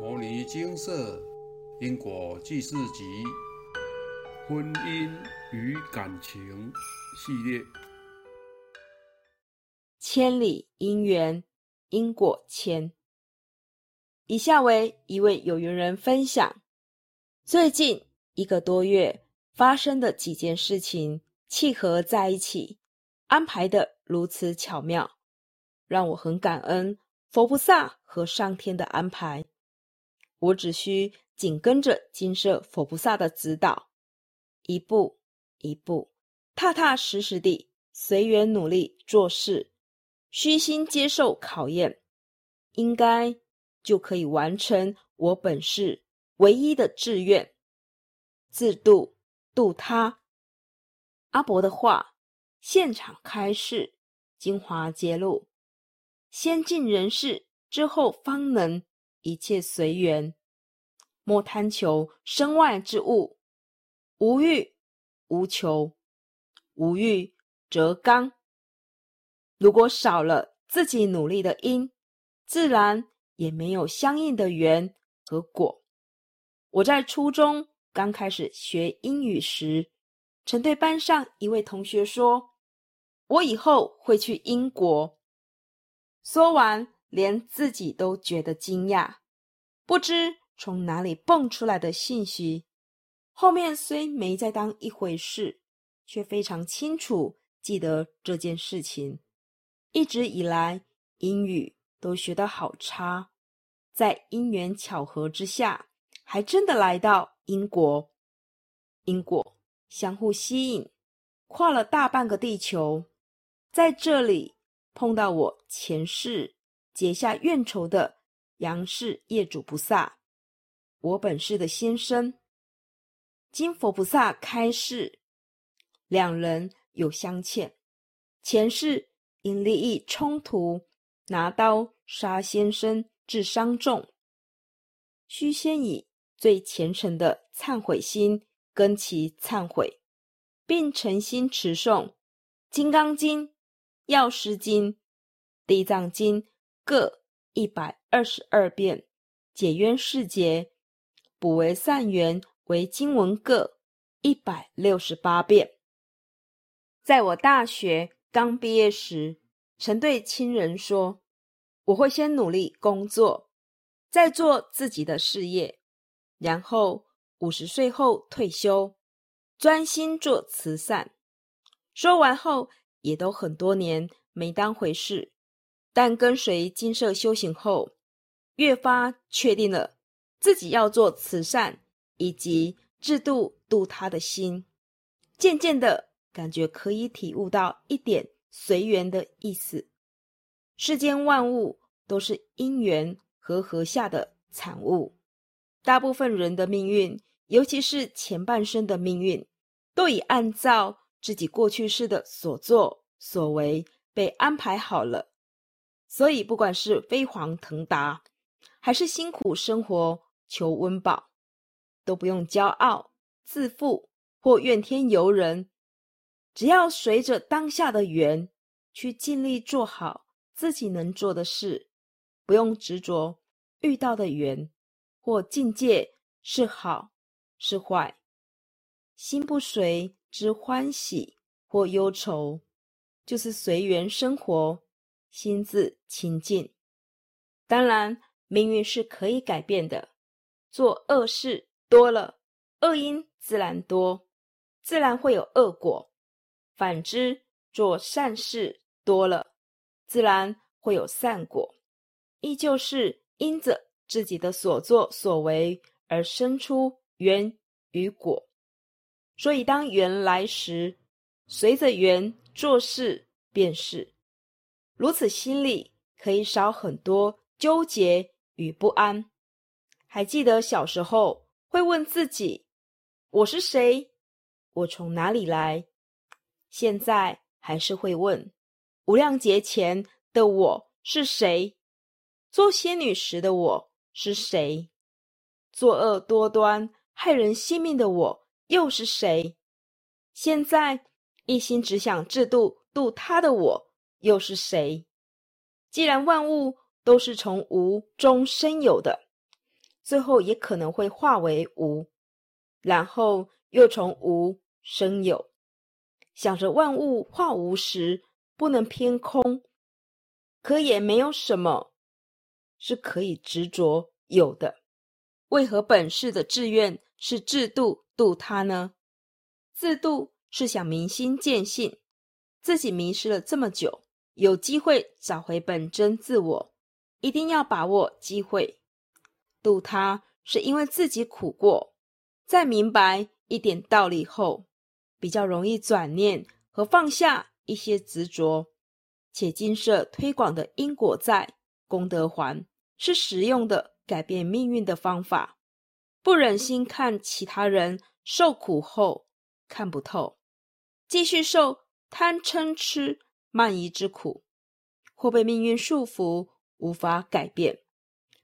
摩尼金色因果记事集婚姻与感情系列，千里姻缘因果签。以下为一位有缘人分享最近一个多月发生的几件事情，契合在一起，安排的如此巧妙，让我很感恩佛菩萨和上天的安排。我只需紧跟着金色佛菩萨的指导，一步一步，踏踏实实地随缘努力做事，虚心接受考验，应该就可以完成我本世唯一的志愿——自度度他。阿伯的话，现场开示，精华揭露：先尽人事，之后方能。一切随缘，莫贪求身外之物。无欲无求，无欲则刚。如果少了自己努力的因，自然也没有相应的缘和果。我在初中刚开始学英语时，曾对班上一位同学说：“我以后会去英国。”说完。连自己都觉得惊讶，不知从哪里蹦出来的信息。后面虽没再当一回事，却非常清楚记得这件事情。一直以来，英语都学得好差，在因缘巧合之下，还真的来到英国。因果相互吸引，跨了大半个地球，在这里碰到我前世。结下怨仇的杨氏业主菩萨，我本世的先生，经佛菩萨开示，两人有相欠，前世因利益冲突，拿刀杀先生致伤重，须先以最虔诚的忏悔心跟其忏悔，并诚心持诵《金刚经》《药师经》《地藏经》。各一百二十二遍解冤释结，补为善缘为经文各一百六十八遍。在我大学刚毕业时，曾对亲人说：“我会先努力工作，再做自己的事业，然后五十岁后退休，专心做慈善。”说完后，也都很多年没当回事。但跟随金色修行后，越发确定了自己要做慈善以及制度度他的心，渐渐的感觉可以体悟到一点随缘的意思。世间万物都是因缘和合下的产物，大部分人的命运，尤其是前半生的命运，都已按照自己过去式的所作所为被安排好了。所以，不管是飞黄腾达，还是辛苦生活求温饱，都不用骄傲自负或怨天尤人。只要随着当下的缘去尽力做好自己能做的事，不用执着遇到的缘或境界是好是坏，心不随之欢喜或忧愁，就是随缘生活。心自清净，当然命运是可以改变的。做恶事多了，恶因自然多，自然会有恶果；反之，做善事多了，自然会有善果。依旧是因着自己的所作所为而生出缘与果。所以，当缘来时，随着缘做事便是。如此心里可以少很多纠结与不安。还记得小时候会问自己：“我是谁？我从哪里来？”现在还是会问：“无量劫前的我是谁？做仙女时的我是谁？作恶多端、害人性命的我又是谁？现在一心只想制度度他的我。”又是谁？既然万物都是从无中生有的，最后也可能会化为无，然后又从无生有。想着万物化无时，不能偏空，可也没有什么是可以执着有的。为何本世的志愿是制度度他呢？自度是想明心见性，自己迷失了这么久，有机会找回本真自我，一定要把握机会。度他是因为自己苦过，在明白一点道理后，比较容易转念和放下一些执着，且金社推广的因果债功德还是实用的。改变命运的方法，不忍心看其他人受苦后看不透，继续受贪嗔痴慢移之苦，或被命运束缚无法改变。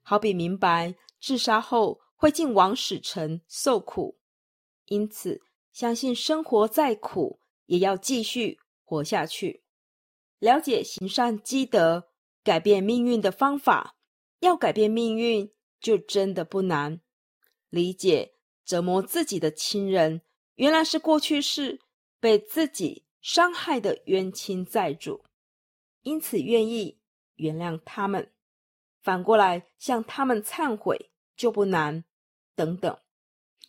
好比明白自杀后会进往死城受苦，因此相信生活再苦也要继续活下去。了解行善积德改变命运的方法，要改变命运。就真的不难理解，折磨自己的亲人原来是过去式被自己伤害的冤亲债主，因此愿意原谅他们。反过来向他们忏悔就不难。等等，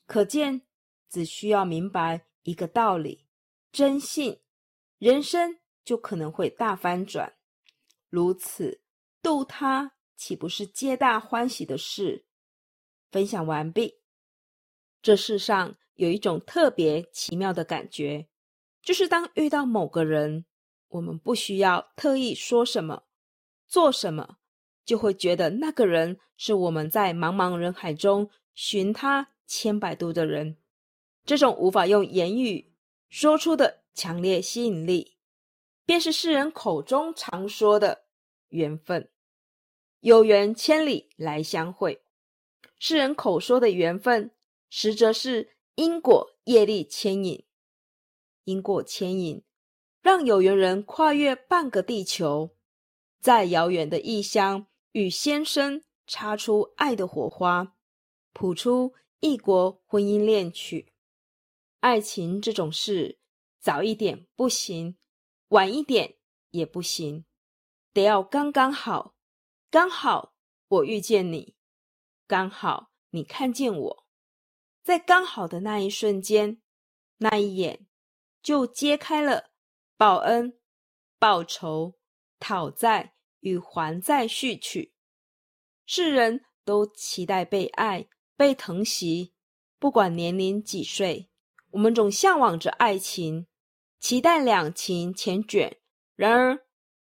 可见只需要明白一个道理：真信，人生就可能会大翻转。如此度他。岂不是皆大欢喜的事？分享完毕。这世上有一种特别奇妙的感觉，就是当遇到某个人，我们不需要特意说什么、做什么，就会觉得那个人是我们在茫茫人海中寻他千百度的人。这种无法用言语说出的强烈吸引力，便是世人口中常说的缘分。有缘千里来相会，世人口说的缘分，实则是因果业力牵引。因果牵引，让有缘人跨越半个地球，在遥远的异乡与先生擦出爱的火花，谱出异国婚姻恋曲。爱情这种事，早一点不行，晚一点也不行，得要刚刚好。刚好我遇见你，刚好你看见我，在刚好的那一瞬间，那一眼，就揭开了报恩、报仇、讨债与还债序曲。世人都期待被爱、被疼惜，不管年龄几岁，我们总向往着爱情，期待两情缱绻。然而，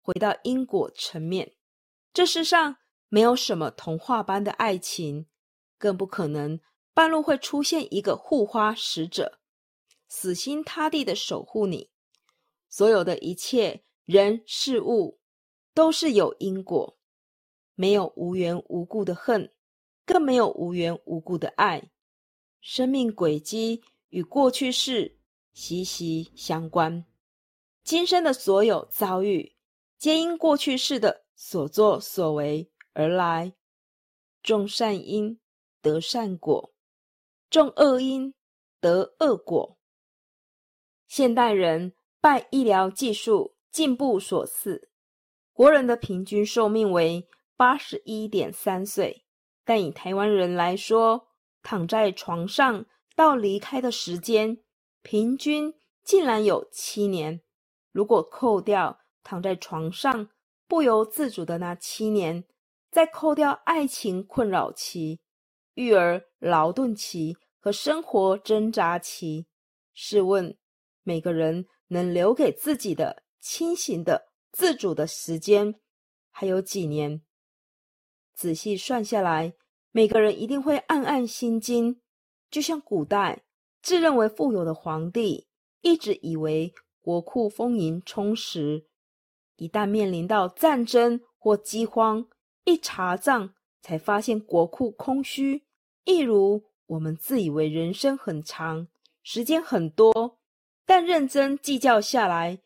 回到因果层面。这世上没有什么童话般的爱情，更不可能半路会出现一个护花使者，死心塌地的守护你。所有的一切人事物都是有因果，没有无缘无故的恨，更没有无缘无故的爱。生命轨迹与过去式息息相关，今生的所有遭遇，皆因过去式的。所作所为而来，种善因得善果，种恶因得恶果。现代人拜医疗技术进步所赐，国人的平均寿命为八十一点三岁，但以台湾人来说，躺在床上到离开的时间，平均竟然有七年。如果扣掉躺在床上，不由自主的那七年，再扣掉爱情困扰期、育儿劳顿期和生活挣扎期，试问每个人能留给自己的清醒的、自主的时间还有几年？仔细算下来，每个人一定会暗暗心惊。就像古代自认为富有的皇帝，一直以为国库丰盈充实。一旦面临到战争或饥荒，一查账才发现国库空虚。一如我们自以为人生很长，时间很多，但认真计较下来，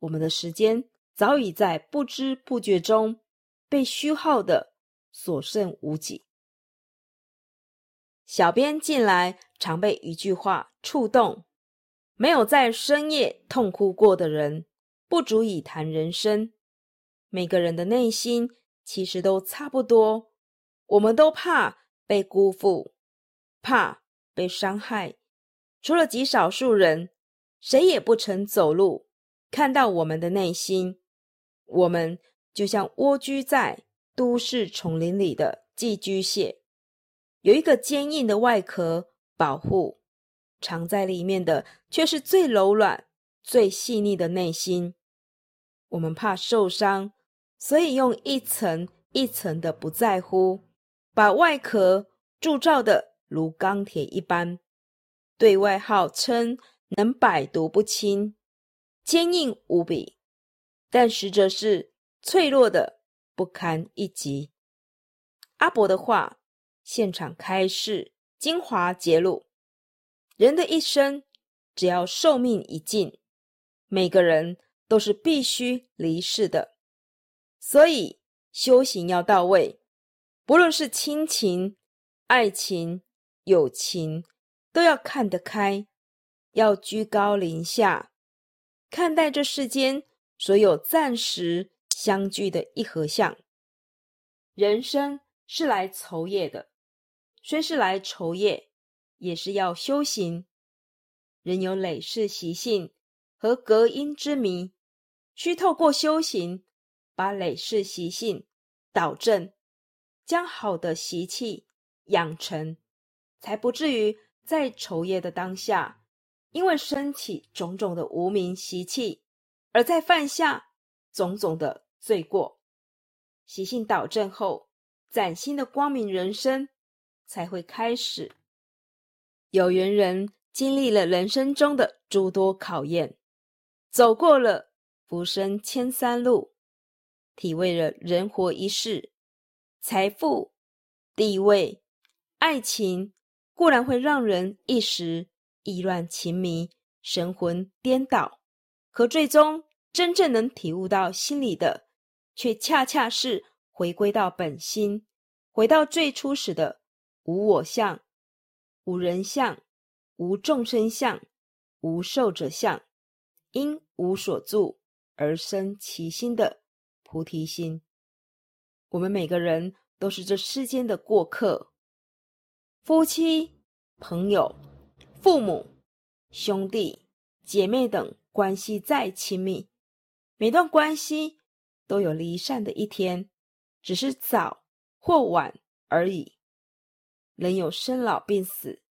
我们的时间早已在不知不觉中被虚耗的所剩无几。小编近来常被一句话触动：没有在深夜痛哭过的人，不足以谈人生。每个人的内心其实都差不多，我们都怕被辜负，怕被伤害。除了极少数人，谁也不曾走路看到我们的内心。我们就像蜗居在都市丛林里的寄居蟹。有一个坚硬的外壳保护，藏在里面的却是最柔软、最细腻的内心。我们怕受伤，所以用一层一层的不在乎，把外壳铸造的如钢铁一般，对外号称能百毒不侵，坚硬无比，但实则是脆弱的不堪一击。阿伯的话。现场开示，精华揭露：人的一生，只要寿命已尽，每个人都是必须离世的。所以修行要到位，不论是亲情、爱情、友情，都要看得开，要居高临下看待这世间所有暂时相聚的一合相。人生是来酬业的。虽是来酬业，也是要修行。人有累世习性和隔音之谜，需透过修行，把累世习性导正，将好的习气养成，才不至于在酬业的当下，因为升起种种的无名习气，而在犯下种种的罪过。习性导正后，崭新的光明人生。才会开始。有缘人经历了人生中的诸多考验，走过了浮生千山路，体味了人活一世，财富、地位、爱情固然会让人一时意乱情迷、神魂颠倒，可最终真正能体悟到心里的，却恰恰是回归到本心，回到最初始的。无我相，无人相，无众生相，无寿者相，因无所住而生其心的菩提心。我们每个人都是这世间的过客，夫妻、朋友、父母、兄弟、姐妹等关系再亲密，每段关系都有离散的一天，只是早或晚而已。人有生老病死，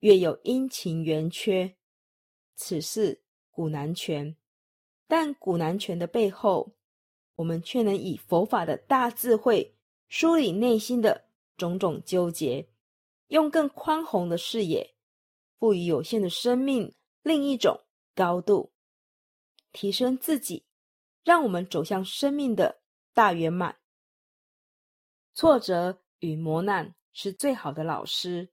月有阴晴圆缺，此事古难全。但古难全的背后，我们却能以佛法的大智慧梳理内心的种种纠结，用更宽宏的视野，赋予有限的生命另一种高度，提升自己，让我们走向生命的大圆满。挫折与磨难。是最好的老师。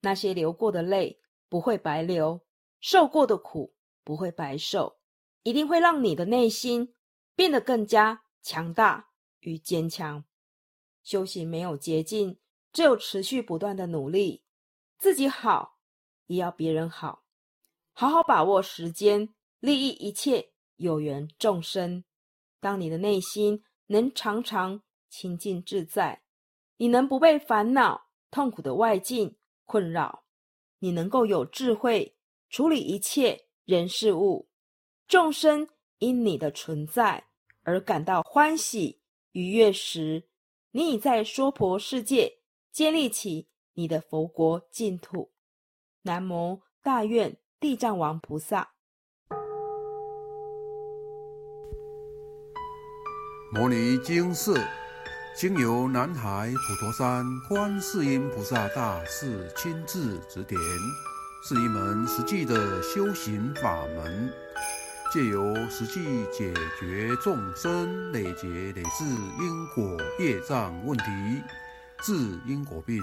那些流过的泪不会白流，受过的苦不会白受，一定会让你的内心变得更加强大与坚强。修行没有捷径，只有持续不断的努力。自己好，也要别人好。好好把握时间，利益一切有缘众生。当你的内心能常常清净自在。你能不被烦恼、痛苦的外境困扰？你能够有智慧处理一切人事物，众生因你的存在而感到欢喜愉悦时，你已在娑婆世界建立起你的佛国净土。南无大愿地藏王菩萨，摩尼经释。经由南海普陀山观世音菩萨大士亲自指点，是一门实际的修行法门，借由实际解决众生累劫累世因果业障问题，治因果病，